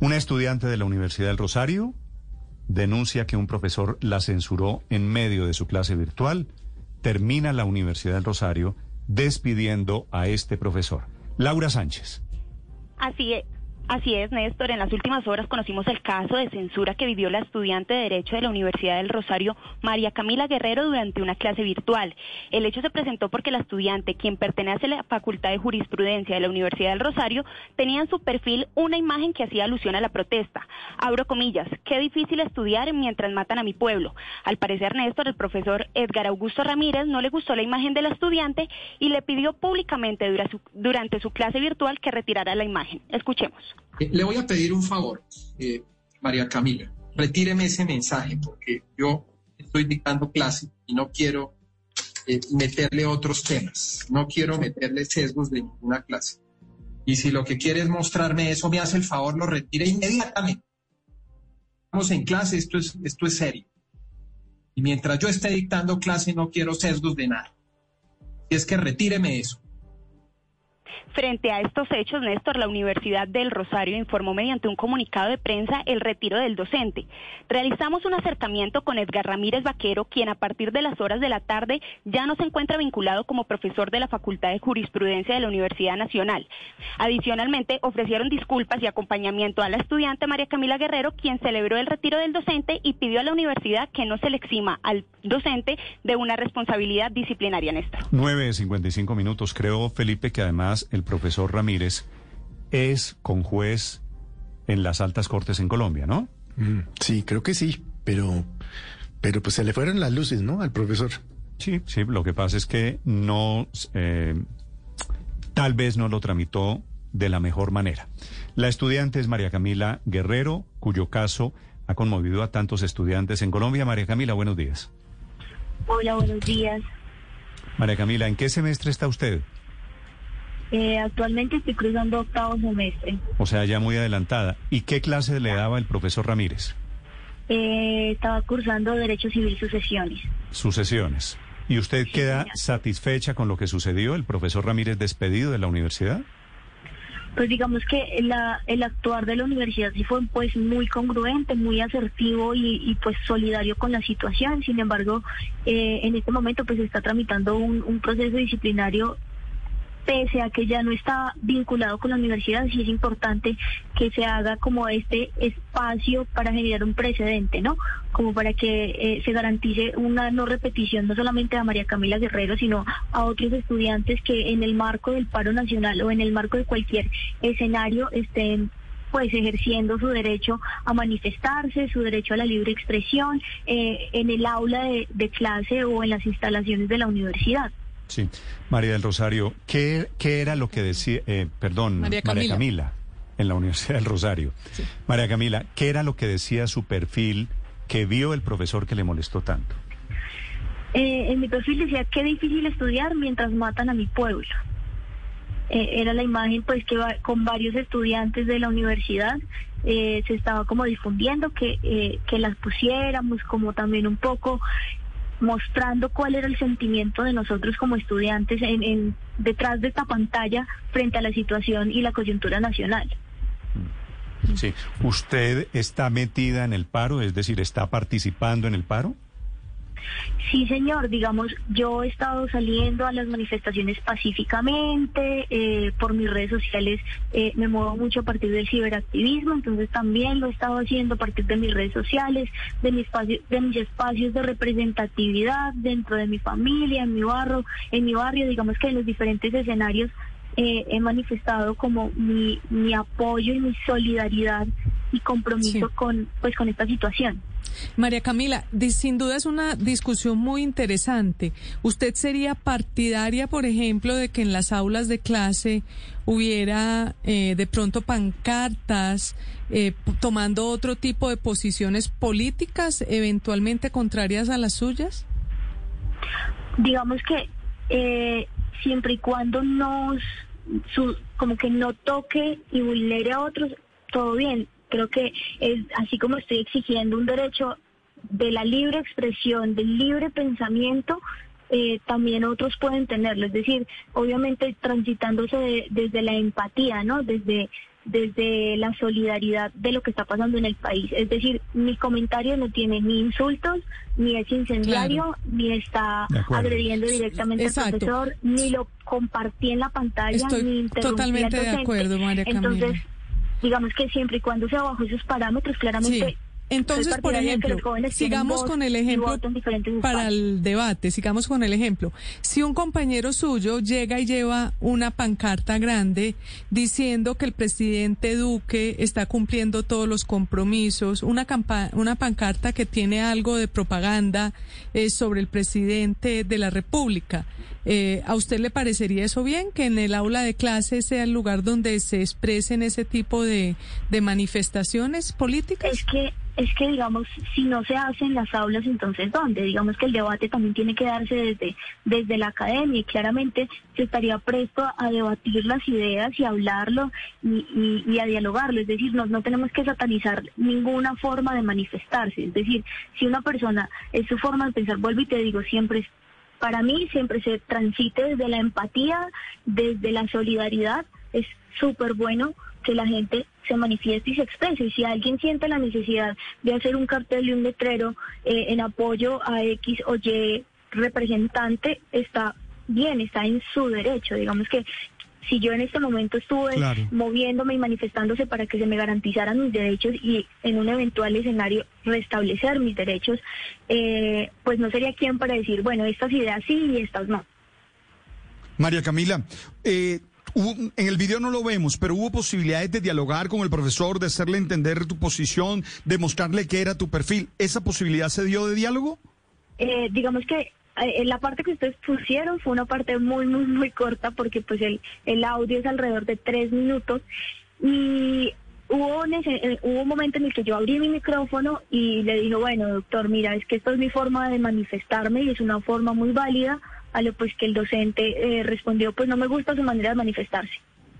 Una estudiante de la Universidad del Rosario denuncia que un profesor la censuró en medio de su clase virtual. Termina la Universidad del Rosario despidiendo a este profesor. Laura Sánchez. Así es. Así es, Néstor. En las últimas horas conocimos el caso de censura que vivió la estudiante de Derecho de la Universidad del Rosario, María Camila Guerrero, durante una clase virtual. El hecho se presentó porque la estudiante, quien pertenece a la Facultad de Jurisprudencia de la Universidad del Rosario, tenía en su perfil una imagen que hacía alusión a la protesta. Abro comillas, qué difícil estudiar mientras matan a mi pueblo. Al parecer, Néstor, el profesor Edgar Augusto Ramírez no le gustó la imagen de la estudiante y le pidió públicamente durante su clase virtual que retirara la imagen. Escuchemos. Eh, le voy a pedir un favor, eh, María Camila. Retíreme ese mensaje porque yo estoy dictando clase y no quiero eh, meterle otros temas. No quiero meterle sesgos de ninguna clase. Y si lo que quiere es mostrarme eso, me hace el favor, lo retire inmediatamente. Estamos en clase, esto es, esto es serio. Y mientras yo esté dictando clase, no quiero sesgos de nada. Y es que retíreme eso. Frente a estos hechos, Néstor, la Universidad del Rosario informó mediante un comunicado de prensa el retiro del docente. Realizamos un acercamiento con Edgar Ramírez Vaquero, quien a partir de las horas de la tarde ya no se encuentra vinculado como profesor de la Facultad de Jurisprudencia de la Universidad Nacional. Adicionalmente, ofrecieron disculpas y acompañamiento a la estudiante María Camila Guerrero, quien celebró el retiro del docente y pidió a la universidad que no se le exima al docente de una responsabilidad disciplinaria, Néstor. 9.55 minutos. Creo, Felipe, que además el profesor Ramírez es con juez en las altas cortes en Colombia, ¿no? Mm, sí, creo que sí, pero, pero pues se le fueron las luces, ¿no? Al profesor. Sí, sí, lo que pasa es que no, eh, tal vez no lo tramitó de la mejor manera. La estudiante es María Camila Guerrero, cuyo caso ha conmovido a tantos estudiantes en Colombia. María Camila, buenos días. Hola, buenos días. María Camila, ¿en qué semestre está usted? Eh, actualmente estoy cruzando octavo semestre. O sea, ya muy adelantada. ¿Y qué clase le daba el profesor Ramírez? Eh, estaba cursando Derecho Civil Sucesiones. Sucesiones. ¿Y usted queda satisfecha con lo que sucedió, el profesor Ramírez despedido de la universidad? Pues digamos que la, el actuar de la universidad sí fue pues muy congruente, muy asertivo y, pues solidario con la situación. Sin embargo, eh, en este momento pues se está tramitando un, un proceso disciplinario pese a que ya no está vinculado con la universidad, sí es importante que se haga como este espacio para generar un precedente, ¿no? Como para que eh, se garantice una no repetición, no solamente a María Camila Guerrero, sino a otros estudiantes que en el marco del paro nacional o en el marco de cualquier escenario estén pues ejerciendo su derecho a manifestarse, su derecho a la libre expresión eh, en el aula de clase o en las instalaciones de la universidad. Sí. María del Rosario, ¿qué, qué era lo que decía, eh, perdón, María Camila. en la Universidad del Rosario? María Camila, ¿qué era lo que decía su perfil que vio el profesor que le molestó tanto? Eh, en mi perfil decía, qué difícil estudiar mientras matan a mi pueblo. Eh, era la imagen pues que va, con varios estudiantes de la universidad se estaba como difundiendo que, que las pusiéramos como también un poco mostrando cuál era el sentimiento de nosotros como estudiantes en, detrás de esta pantalla frente a la situación y la coyuntura nacional. Sí, ¿usted está metida en el paro, es decir, está participando en el paro? Sí, señor. Digamos, yo he estado saliendo a las manifestaciones pacíficamente, eh, por mis redes sociales eh, me muevo mucho a partir del ciberactivismo, entonces también lo he estado haciendo a partir de mis redes sociales, de, mi espacio, de mis espacios de representatividad dentro de mi familia, en mi barrio, en mi barrio, digamos que en los diferentes escenarios eh, he manifestado como mi, mi apoyo y mi solidaridad y compromiso con pues con esta situación. María Camila, sin duda es una discusión muy interesante. ¿Usted sería partidaria, por ejemplo, de que en las aulas de clase hubiera eh, de pronto pancartas eh, tomando otro tipo de posiciones políticas, eventualmente contrarias a las suyas? Digamos que eh, siempre y cuando nos, como que no toque y vulnere a otros, todo bien Creo que es así como estoy exigiendo un derecho de la libre expresión, del libre pensamiento, eh, también otros pueden tenerlo. Es decir, obviamente transitándose desde la empatía, ¿no? Desde, desde la solidaridad de lo que está pasando en el país. Es decir, mi comentario no tiene ni insultos, ni es incendiario, ni está agrediendo directamente al profesor, ni lo compartí en la pantalla, Estoy ni totalmente de acuerdo, María Camila. Entonces, digamos que siempre y cuando sea bajo esos parámetros, claramente... Entonces, por ejemplo, sigamos con el ejemplo para el debate, sigamos con el ejemplo. Si un compañero suyo llega y lleva una pancarta grande diciendo que el presidente Duque está cumpliendo todos los compromisos, una, una pancarta que tiene algo de propaganda eh, sobre el presidente de la República, eh, ¿A usted le parecería eso bien, que en el aula de clase sea el lugar donde se expresen ese tipo de, de manifestaciones políticas? Es que es que, digamos, si no se hace en las aulas, entonces ¿dónde? Digamos que el debate también tiene que darse desde, desde la academia y claramente se estaría presto a debatir las ideas y hablarlo y, y, a dialogarlo. Es decir, no, no tenemos que satanizar ninguna forma de manifestarse. Es decir, si una persona es su forma de pensar, vuelvo y te digo, siempre para mí siempre se transite desde la empatía, desde la solidaridad. Es súper bueno que la gente se manifieste y se exprese. Y si alguien siente la necesidad de hacer un cartel y un letrero eh, en apoyo a X o Y representante, está bien, está en su derecho. Digamos que si yo en este momento estuve moviéndome y manifestándose para que se me garantizaran mis derechos y en un eventual escenario restablecer mis derechos, eh, pues no sería quien para decir, bueno, estas ideas sí y estas no. María Camila, eh, en el video no lo vemos, pero hubo posibilidades de dialogar con el profesor, de hacerle entender tu posición, de mostrarle qué era tu perfil. ¿Esa posibilidad se dio de diálogo? Eh, digamos que la parte que ustedes pusieron fue una parte muy, muy, muy corta porque pues el, el audio es alrededor de tres minutos y hubo un, eh, hubo un momento en el que yo abrí mi micrófono y le dije, bueno, doctor, mira, es que esto es mi forma de manifestarme y es una forma muy válida a lo pues que el docente eh, respondió, pues no me gusta su manera de manifestarse,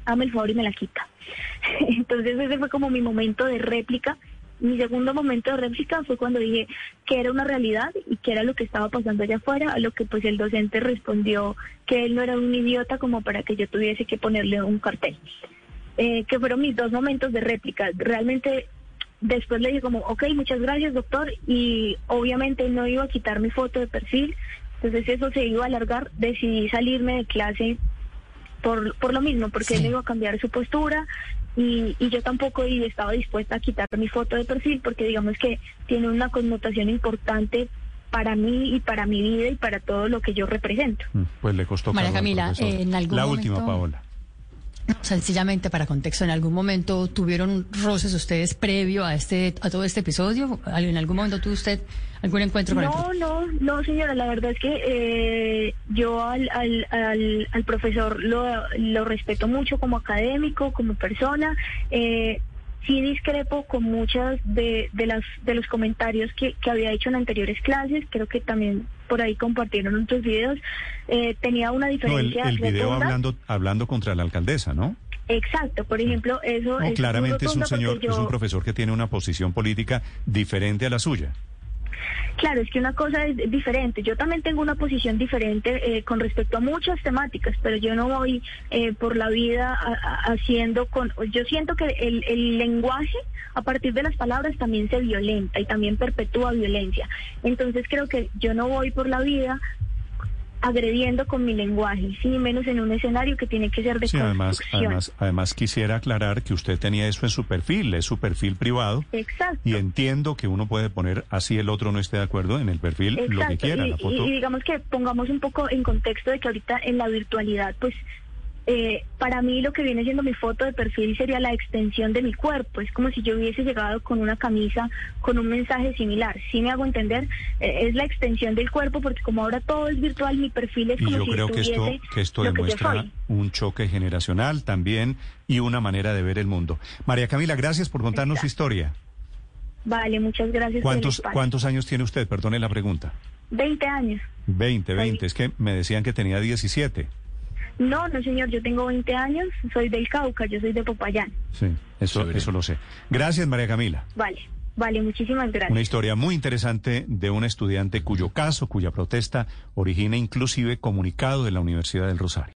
dame el favor y me la quita. Entonces ese fue como mi momento de réplica. Mi segundo momento de réplica fue cuando dije que era una realidad y que era lo que estaba pasando allá afuera, a lo que pues el docente respondió que él no era un idiota como para que yo tuviese que ponerle un cartel. Eh, que fueron mis dos momentos de réplica. Realmente después le dije como, ok, muchas gracias doctor, y obviamente no iba a quitar mi foto de perfil, entonces eso se iba a alargar, decidí salirme de clase por, por lo mismo, porque él iba a cambiar su postura y, y yo tampoco estaba dispuesta a quitar mi foto de perfil porque digamos que tiene una connotación importante para mí y para mi vida y para todo lo que yo represento. Mm, pues le costó. María Camila, en algún La última, Paola. Sencillamente para contexto, ¿en algún momento tuvieron roces ustedes previo a este a todo este episodio? ¿En algún momento tuvo usted algún encuentro con no, No, no, señora, la verdad es que eh, yo al, al, al, profesor lo, lo, respeto mucho como académico, como persona. Eh, sí discrepo con muchas de, de, las, de los comentarios que, que había hecho en anteriores clases, creo que también por ahí compartieron otros videos, eh, tenía una diferencia. No, el, video hablando, hablando contra la alcaldesa, ¿no? Exacto, por ejemplo, eso claramente es un señor, es un profesor que tiene una posición política diferente a la suya. Claro, es que una cosa es diferente. Yo también tengo una posición diferente eh, con respecto a muchas temáticas, pero yo no voy eh, por la vida haciendo con... Yo siento que el, el lenguaje a partir de las palabras también se violenta y también perpetúa violencia. Entonces creo que yo no voy por la vida agrediendo con mi lenguaje, sin menos en un escenario que tiene que ser de sí, además, además, además quisiera aclarar que usted tenía eso en su perfil, es su perfil privado. Exacto. Y entiendo que uno puede poner así el otro no esté de acuerdo en el perfil lo que quiera, y, la foto. y digamos que pongamos un poco en contexto de que ahorita en la virtualidad, pues eh, para mí lo que viene siendo mi foto de perfil sería la extensión de mi cuerpo. Es como si yo hubiese llegado con una camisa con un mensaje similar. Si me hago entender, eh, es la extensión del cuerpo porque como ahora todo es virtual, mi perfil es y como yo creo que esto, que esto demuestra un choque generacional también y una manera de ver el mundo. María Camila, gracias por contarnos su historia. Vale, muchas gracias. ¿Cuántos, ¿Cuántos años tiene usted? Perdone la pregunta. 20 años. 20, 20. Es que me decían que tenía 17. No, no, señor, yo tengo 20 años, soy del Cauca, yo soy de Popayán. Sí, eso, eso lo sé. Gracias, María Camila. Vale. Vale, muchísimas gracias. Una historia muy interesante de un estudiante cuyo caso, cuya protesta origina inclusive comunicado de la Universidad del Rosario.